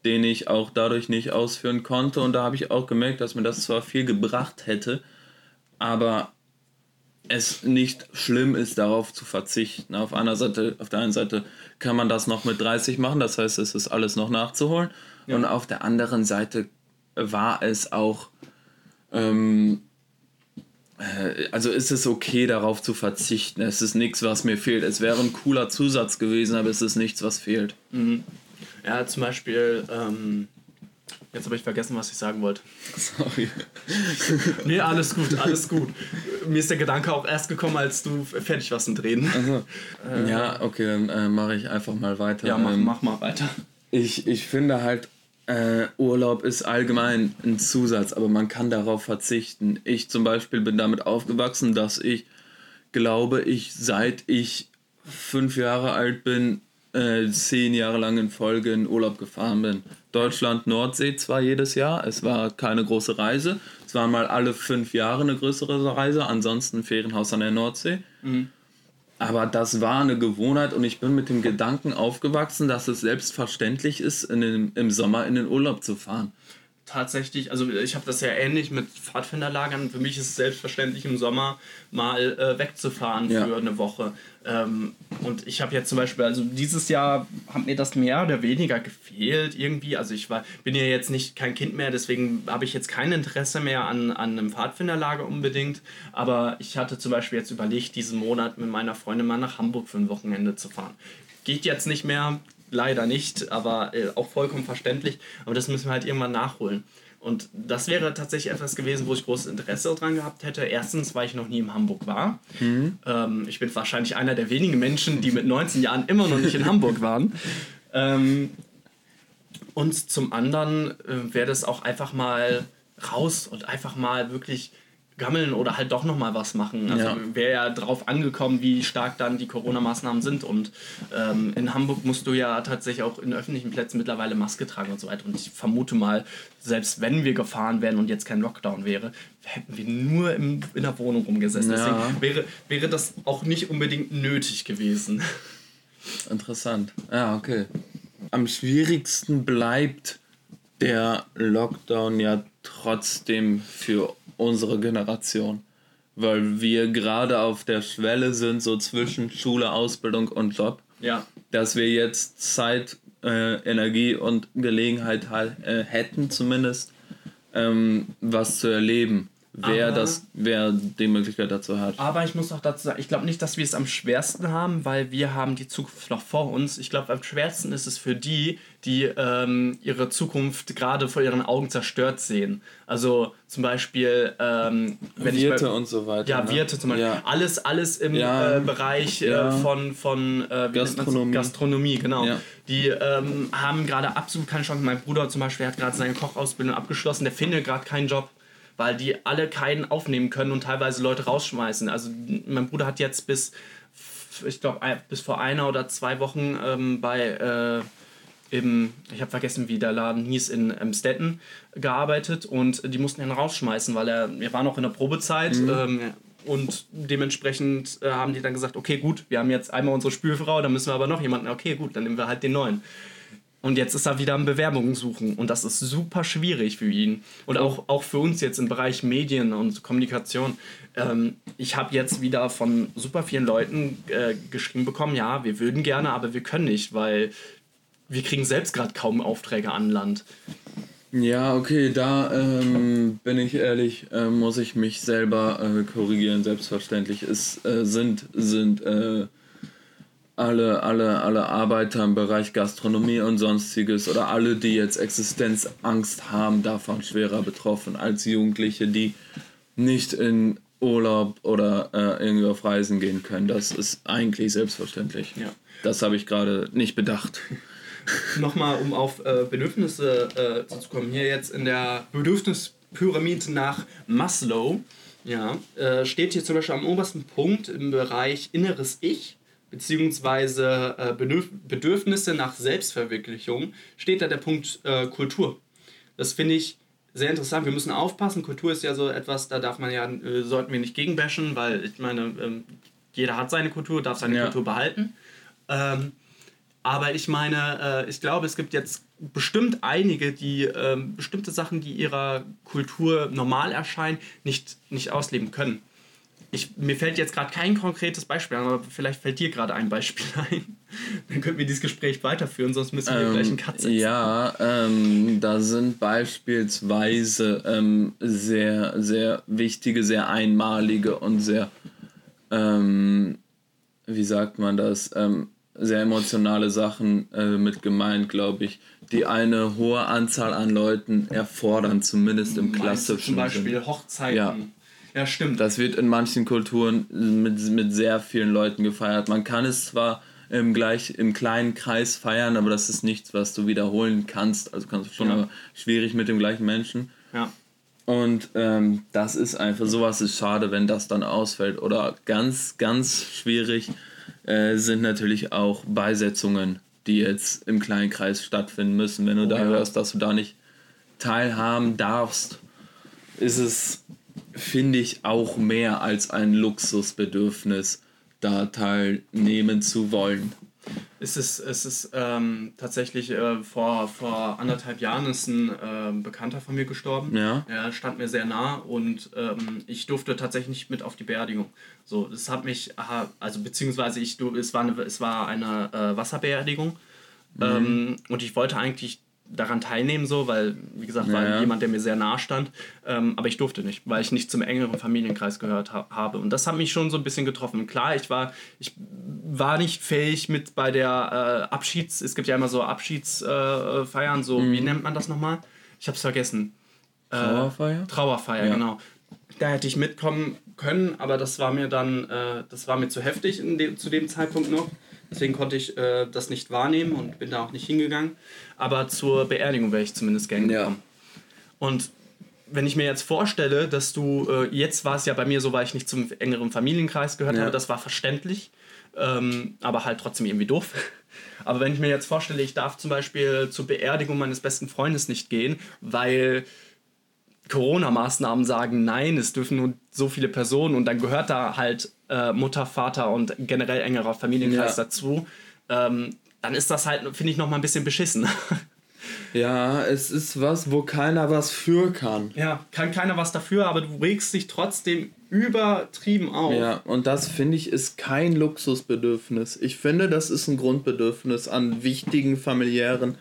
den ich auch dadurch nicht ausführen konnte. Und da habe ich auch gemerkt, dass mir das zwar viel gebracht hätte, aber es nicht schlimm ist, darauf zu verzichten. Auf einer Seite, auf der einen Seite kann man das noch mit 30 machen, das heißt, es ist alles noch nachzuholen. Ja. Und auf der anderen Seite war es auch, ähm, äh, also ist es okay, darauf zu verzichten. Es ist nichts, was mir fehlt. Es wäre ein cooler Zusatz gewesen, aber es ist nichts, was fehlt. Mhm. Ja, zum Beispiel, ähm, Jetzt habe ich vergessen, was ich sagen wollte. Sorry. nee, alles gut, alles gut. Mir ist der Gedanke auch erst gekommen, als du fertig warst mit Reden. Also, äh, ja, okay, dann äh, mache ich einfach mal weiter. Ja, mach, ähm, mach mal weiter. Ich, ich finde halt, äh, Urlaub ist allgemein ein Zusatz, aber man kann darauf verzichten. Ich zum Beispiel bin damit aufgewachsen, dass ich glaube, ich seit ich fünf Jahre alt bin, äh, zehn Jahre lang in Folge in Urlaub gefahren bin. Deutschland, Nordsee zwar jedes Jahr, es war keine große Reise. Es war mal alle fünf Jahre eine größere Reise, ansonsten Ferienhaus an der Nordsee. Mhm. Aber das war eine Gewohnheit und ich bin mit dem Gedanken aufgewachsen, dass es selbstverständlich ist, in den, im Sommer in den Urlaub zu fahren tatsächlich, also ich habe das ja ähnlich mit Pfadfinderlagern. Für mich ist es selbstverständlich, im Sommer mal äh, wegzufahren ja. für eine Woche. Ähm, und ich habe jetzt zum Beispiel, also dieses Jahr hat mir das mehr oder weniger gefehlt irgendwie. Also ich war, bin ja jetzt nicht kein Kind mehr, deswegen habe ich jetzt kein Interesse mehr an, an einem Pfadfinderlager unbedingt. Aber ich hatte zum Beispiel jetzt überlegt, diesen Monat mit meiner Freundin mal nach Hamburg für ein Wochenende zu fahren. Geht jetzt nicht mehr, leider nicht, aber äh, auch vollkommen verständlich. Aber das müssen wir halt irgendwann nachholen. Und das wäre tatsächlich etwas gewesen, wo ich großes Interesse daran gehabt hätte. Erstens, weil ich noch nie in Hamburg war. Mhm. Ähm, ich bin wahrscheinlich einer der wenigen Menschen, die mit 19 Jahren immer noch nicht in Hamburg waren. Ähm, und zum anderen äh, wäre das auch einfach mal raus und einfach mal wirklich gammeln oder halt doch nochmal was machen. Also ja. wäre ja drauf angekommen, wie stark dann die Corona-Maßnahmen sind. Und ähm, in Hamburg musst du ja tatsächlich auch in öffentlichen Plätzen mittlerweile Maske tragen und so weiter. Und ich vermute mal, selbst wenn wir gefahren wären und jetzt kein Lockdown wäre, hätten wir nur im, in der Wohnung rumgesessen. Ja. Deswegen wäre, wäre das auch nicht unbedingt nötig gewesen. Interessant. Ja, okay. Am schwierigsten bleibt der Lockdown ja trotzdem für unsere Generation. Weil wir gerade auf der Schwelle sind, so zwischen Schule, Ausbildung und Job. Ja. Dass wir jetzt Zeit, äh, Energie und Gelegenheit halt, äh, hätten, zumindest, ähm, was zu erleben wer, das, wer die Möglichkeit dazu hat. Aber ich muss auch dazu sagen, ich glaube nicht, dass wir es am schwersten haben, weil wir haben die Zukunft noch vor uns. Ich glaube, am schwersten ist es für die, die ähm, ihre Zukunft gerade vor ihren Augen zerstört sehen. Also zum Beispiel ähm, wenn Wirte ich bei, und so weiter. Ja, ne? Wirte zum Beispiel. Ja. Alles, alles im ja. äh, Bereich äh, ja. von, von äh, Gastronomie. Gastronomie, genau. Die ähm, haben gerade absolut keine Chance. Mein Bruder zum Beispiel hat gerade seine Kochausbildung abgeschlossen, der findet gerade keinen Job weil die alle keinen aufnehmen können und teilweise Leute rausschmeißen. Also mein Bruder hat jetzt bis, ich glaube, bis vor einer oder zwei Wochen ähm, bei äh, im, ich habe vergessen, wie der Laden hieß, in ähm, Stetten gearbeitet und die mussten ihn rausschmeißen, weil er, er war noch in der Probezeit. Mhm. Ähm, und dementsprechend äh, haben die dann gesagt, okay, gut, wir haben jetzt einmal unsere Spülfrau, dann müssen wir aber noch jemanden, okay, gut, dann nehmen wir halt den neuen. Und jetzt ist er wieder am Bewerbungen suchen. Und das ist super schwierig für ihn. Und auch, auch für uns jetzt im Bereich Medien und Kommunikation. Ähm, ich habe jetzt wieder von super vielen Leuten äh, geschrieben bekommen, ja, wir würden gerne, aber wir können nicht, weil wir kriegen selbst gerade kaum Aufträge an Land. Ja, okay, da ähm, bin ich ehrlich, äh, muss ich mich selber äh, korrigieren. Selbstverständlich. Es äh, sind, sind äh, alle, alle, alle Arbeiter im Bereich Gastronomie und sonstiges oder alle, die jetzt Existenzangst haben, davon schwerer betroffen als Jugendliche, die nicht in Urlaub oder äh, irgendwie auf Reisen gehen können. Das ist eigentlich selbstverständlich. Ja. Das habe ich gerade nicht bedacht. Nochmal, um auf äh, Bedürfnisse äh, zu kommen. Hier jetzt in der Bedürfnispyramide nach Maslow ja, äh, steht hier zum Beispiel am obersten Punkt im Bereich inneres Ich beziehungsweise äh, Bedürf Bedürfnisse nach Selbstverwirklichung steht da der Punkt äh, Kultur. Das finde ich sehr interessant. Wir müssen aufpassen. Kultur ist ja so etwas, da darf man ja, äh, sollten wir nicht gegenbashen, weil ich meine, ähm, jeder hat seine Kultur, darf seine ja. Kultur behalten. Ähm, aber ich meine, ich glaube, es gibt jetzt bestimmt einige, die äh, bestimmte Sachen, die ihrer Kultur normal erscheinen, nicht, nicht ausleben können. Ich, mir fällt jetzt gerade kein konkretes Beispiel an, aber vielleicht fällt dir gerade ein Beispiel ein. Dann könnten wir dieses Gespräch weiterführen, sonst müssen wir ähm, gleich einen Cut setzen. Ja, ähm, da sind beispielsweise ähm, sehr, sehr wichtige, sehr einmalige und sehr, ähm, wie sagt man das, ähm, sehr emotionale Sachen äh, mit gemeint, glaube ich, die eine hohe Anzahl an Leuten erfordern, zumindest im klassischen Zum Beispiel Sinn. Hochzeiten. Ja. Ja, stimmt. Das wird in manchen Kulturen mit, mit sehr vielen Leuten gefeiert. Man kann es zwar im, gleich, im kleinen Kreis feiern, aber das ist nichts, was du wiederholen kannst. Also kannst du schon, ja. aber schwierig mit dem gleichen Menschen. Ja. Und ähm, das ist einfach, sowas ist schade, wenn das dann ausfällt. Oder ganz, ganz schwierig, äh, sind natürlich auch Beisetzungen, die jetzt im kleinen Kreis stattfinden müssen. Wenn du oh, da ja. hörst, dass du da nicht teilhaben darfst, ist es, finde ich, auch mehr als ein Luxusbedürfnis, da teilnehmen zu wollen. Es ist, es ist ähm, tatsächlich äh, vor, vor anderthalb Jahren ist ein äh, Bekannter von mir gestorben. Ja. Er stand mir sehr nah und ähm, ich durfte tatsächlich nicht mit auf die Beerdigung. So, das hat mich, also beziehungsweise ich, es war eine, es war eine äh, Wasserbeerdigung mhm. ähm, und ich wollte eigentlich daran teilnehmen, so, weil, wie gesagt, war ja. jemand, der mir sehr nahe stand. Ähm, aber ich durfte nicht, weil ich nicht zum engeren Familienkreis gehört ha habe. Und das hat mich schon so ein bisschen getroffen. Klar, ich war, ich war nicht fähig mit bei der äh, Abschieds-, es gibt ja immer so Abschiedsfeiern, äh, so, mhm. wie nennt man das nochmal? Ich hab's vergessen. Äh, Trauerfeier? Trauerfeier, ja. genau. Da hätte ich mitkommen können, aber das war mir dann, äh, das war mir zu heftig de zu dem Zeitpunkt noch. Deswegen konnte ich äh, das nicht wahrnehmen und bin da auch nicht hingegangen. Aber zur Beerdigung wäre ich zumindest gern gekommen. Ja. Und wenn ich mir jetzt vorstelle, dass du, äh, jetzt war es ja bei mir so, weil ich nicht zum engeren Familienkreis gehört ja. habe, das war verständlich, ähm, aber halt trotzdem irgendwie doof. Aber wenn ich mir jetzt vorstelle, ich darf zum Beispiel zur Beerdigung meines besten Freundes nicht gehen, weil Corona-Maßnahmen sagen, nein, es dürfen nur so viele Personen und dann gehört da halt äh, Mutter, Vater und generell engerer Familienkreis ja. dazu, ähm, dann ist das halt, finde ich, noch mal ein bisschen beschissen. Ja, es ist was, wo keiner was für kann. Ja, kann keiner was dafür, aber du regst dich trotzdem übertrieben auf. Ja, und das finde ich ist kein Luxusbedürfnis. Ich finde, das ist ein Grundbedürfnis an wichtigen familiären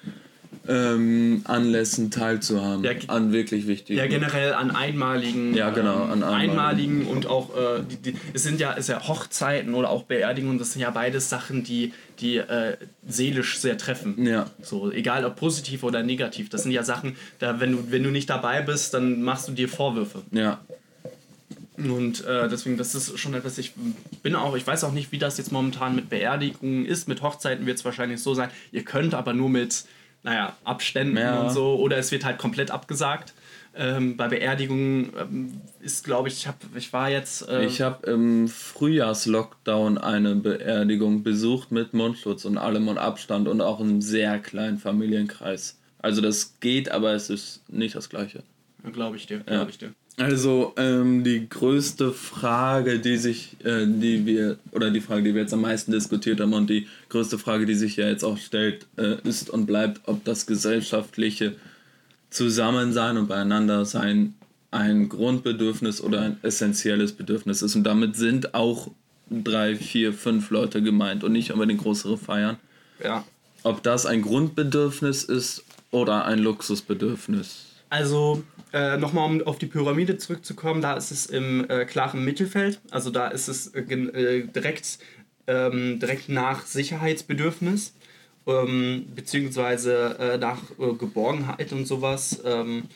ähm, Anlässen teilzuhaben. Ja, an wirklich wichtigen. Ja, generell an einmaligen. Ja, genau, an einmaligen. einmaligen und auch, äh, die, die, es sind ja, ist ja Hochzeiten oder auch Beerdigungen, das sind ja beides Sachen, die, die äh, seelisch sehr treffen. Ja. So, egal ob positiv oder negativ. Das sind ja Sachen, da, wenn du, wenn du nicht dabei bist, dann machst du dir Vorwürfe. Ja. Und äh, deswegen, das ist schon etwas, ich bin auch, ich weiß auch nicht, wie das jetzt momentan mit Beerdigungen ist. Mit Hochzeiten wird es wahrscheinlich so sein. Ihr könnt aber nur mit naja, Abständen ja. und so, oder es wird halt komplett abgesagt. Ähm, bei Beerdigungen ähm, ist, glaube ich, ich, hab, ich war jetzt. Äh ich habe im Frühjahrslockdown eine Beerdigung besucht mit Mundschutz und allem und Abstand und auch einem sehr kleinen Familienkreis. Also das geht, aber es ist nicht das Gleiche. Glaube ich dir, glaube ja. ich dir. Also ähm, die größte Frage, die sich, äh, die wir, oder die Frage, die wir jetzt am meisten diskutiert haben und die größte Frage, die sich ja jetzt auch stellt, äh, ist und bleibt, ob das gesellschaftliche Zusammensein und beieinander sein ein Grundbedürfnis oder ein essentielles Bedürfnis ist. Und damit sind auch drei, vier, fünf Leute gemeint und nicht unbedingt größere Feiern. Ja. Ob das ein Grundbedürfnis ist oder ein Luxusbedürfnis. Also äh, nochmal um auf die Pyramide zurückzukommen, da ist es im äh, klaren Mittelfeld. Also da ist es äh, äh, direkt, ähm, direkt nach Sicherheitsbedürfnis, ähm, beziehungsweise äh, nach Geborgenheit und sowas. Ähm,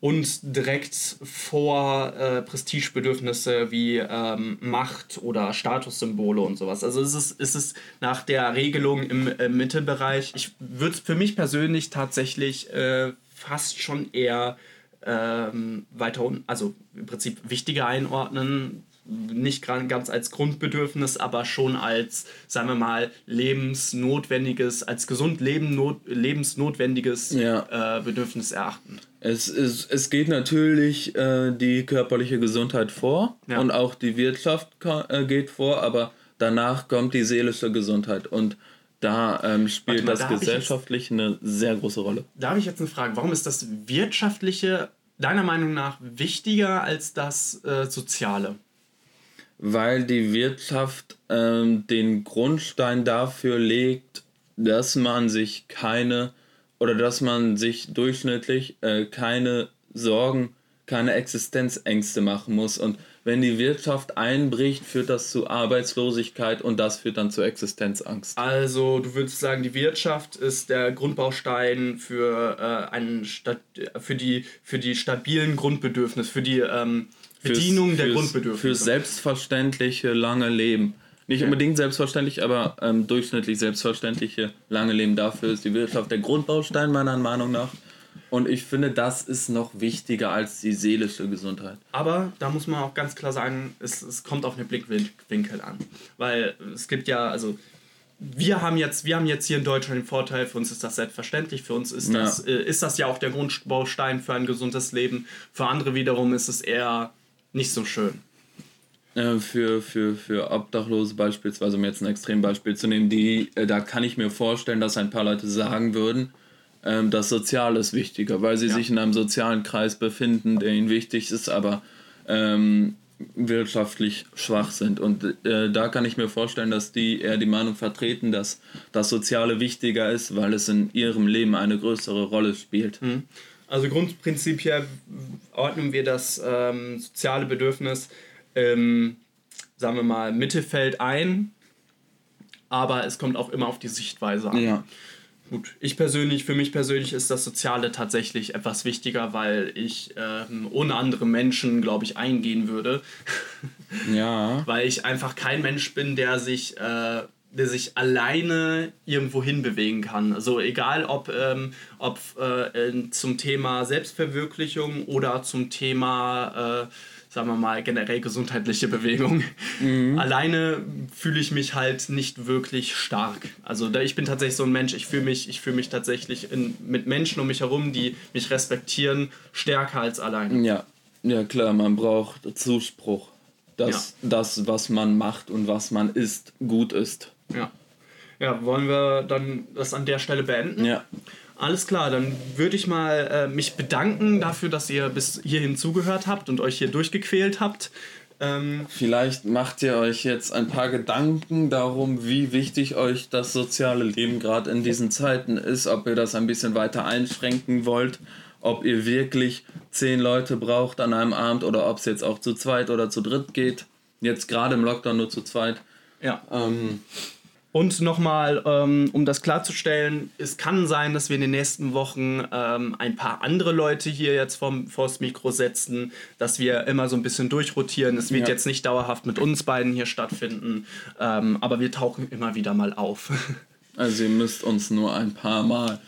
und direkt vor äh, Prestigebedürfnisse wie ähm, Macht oder Statussymbole und sowas. Also ist es ist es nach der Regelung im äh, Mittelbereich. Ich würde es für mich persönlich tatsächlich äh, fast schon eher ähm, weiter unten, also im Prinzip wichtiger einordnen nicht ganz als Grundbedürfnis, aber schon als, sagen wir mal, lebensnotwendiges, als gesund leben, not, lebensnotwendiges ja. äh, Bedürfnis erachten. Es, ist, es geht natürlich äh, die körperliche Gesundheit vor ja. und auch die Wirtschaft äh, geht vor, aber danach kommt die seelische Gesundheit und da ähm, spielt mal, das da gesellschaftlich jetzt, eine sehr große Rolle. Da habe ich jetzt eine Frage. Warum ist das Wirtschaftliche deiner Meinung nach wichtiger als das äh, Soziale? weil die Wirtschaft ähm, den Grundstein dafür legt, dass man sich keine oder dass man sich durchschnittlich äh, keine Sorgen, keine Existenzängste machen muss. Und wenn die Wirtschaft einbricht, führt das zu Arbeitslosigkeit und das führt dann zu Existenzangst. Also du würdest sagen, die Wirtschaft ist der Grundbaustein für, äh, einen Stat für, die, für die stabilen Grundbedürfnisse, für die ähm, Bedienung fürs, der Grundbedürfnisse. Für selbstverständliche lange Leben. Nicht ja. unbedingt selbstverständlich, aber ähm, durchschnittlich selbstverständliche lange Leben. Dafür ist die Wirtschaft der Grundbaustein meiner Meinung nach. Und ich finde, das ist noch wichtiger als die seelische Gesundheit. Aber da muss man auch ganz klar sagen, es, es kommt auf den Blickwinkel an. Weil es gibt ja, also wir haben jetzt, wir haben jetzt hier in Deutschland den Vorteil, für uns ist das selbstverständlich, für uns ist, ja. das, äh, ist das ja auch der Grundbaustein für ein gesundes Leben. Für andere wiederum ist es eher nicht so schön. Äh, für, für, für Obdachlose beispielsweise, um jetzt ein Extrembeispiel zu nehmen, die, äh, da kann ich mir vorstellen, dass ein paar Leute sagen würden, ähm, das Soziale ist wichtiger, weil sie ja. sich in einem sozialen Kreis befinden, der ihnen wichtig ist, aber ähm, wirtschaftlich schwach sind. Und äh, da kann ich mir vorstellen, dass die eher die Meinung vertreten, dass das Soziale wichtiger ist, weil es in ihrem Leben eine größere Rolle spielt. Mhm. Also Grundprinzip hier ordnen wir das ähm, soziale Bedürfnis, ähm, sagen wir mal, Mittelfeld ein, aber es kommt auch immer auf die Sichtweise an. Ja. Gut, ich persönlich, für mich persönlich ist das Soziale tatsächlich etwas wichtiger, weil ich ähm, ohne andere Menschen, glaube ich, eingehen würde. Ja. weil ich einfach kein Mensch bin, der sich äh, der sich alleine irgendwo hinbewegen kann. Also egal ob, ähm, ob äh, zum Thema Selbstverwirklichung oder zum Thema, äh, sagen wir mal, generell gesundheitliche Bewegung. Mhm. Alleine fühle ich mich halt nicht wirklich stark. Also ich bin tatsächlich so ein Mensch, ich fühle mich, ich fühl mich tatsächlich in, mit Menschen um mich herum, die mich respektieren, stärker als alleine. Ja, ja klar, man braucht Zuspruch dass ja. das, was man macht und was man isst, gut ist. Ja. Ja, wollen wir dann das an der Stelle beenden? Ja. Alles klar, dann würde ich mal äh, mich bedanken dafür, dass ihr bis hierhin zugehört habt und euch hier durchgequält habt. Ähm Vielleicht macht ihr euch jetzt ein paar Gedanken darum, wie wichtig euch das soziale Leben gerade in diesen Zeiten ist, ob ihr das ein bisschen weiter einschränken wollt, ob ihr wirklich zehn Leute braucht an einem Abend oder ob es jetzt auch zu zweit oder zu dritt geht. Jetzt gerade im Lockdown nur zu zweit. Ja. Ähm, und nochmal, ähm, um das klarzustellen, es kann sein, dass wir in den nächsten Wochen ähm, ein paar andere Leute hier jetzt vom, vors Mikro setzen, dass wir immer so ein bisschen durchrotieren. Es wird ja. jetzt nicht dauerhaft mit uns beiden hier stattfinden, ähm, aber wir tauchen immer wieder mal auf. Also ihr müsst uns nur ein paar Mal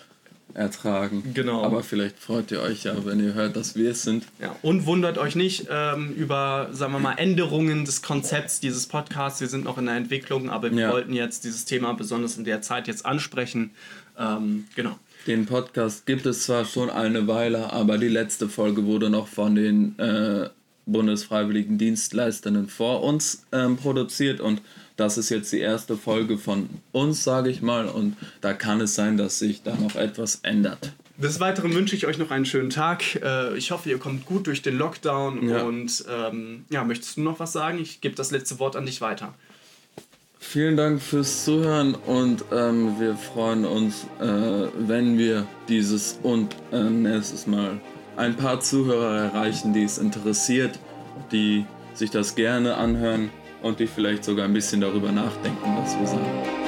ertragen. Genau. Aber vielleicht freut ihr euch ja, wenn ihr hört, dass wir es sind. Ja, und wundert euch nicht ähm, über, sagen wir mal, Änderungen des Konzepts dieses Podcasts. Wir sind noch in der Entwicklung, aber wir ja. wollten jetzt dieses Thema besonders in der Zeit jetzt ansprechen. Ähm, genau. Den Podcast gibt es zwar schon eine Weile, aber die letzte Folge wurde noch von den äh, Bundesfreiwilligen Dienstleistenden vor uns ähm, produziert und das ist jetzt die erste Folge von uns, sage ich mal, und da kann es sein, dass sich da noch etwas ändert. Des Weiteren wünsche ich euch noch einen schönen Tag. Äh, ich hoffe, ihr kommt gut durch den Lockdown ja. und ähm, ja, möchtest du noch was sagen? Ich gebe das letzte Wort an dich weiter. Vielen Dank fürs Zuhören und ähm, wir freuen uns, äh, wenn wir dieses und äh, nächstes Mal ein paar Zuhörer erreichen, die es interessiert, die sich das gerne anhören und die vielleicht sogar ein bisschen darüber nachdenken, was wir sagen.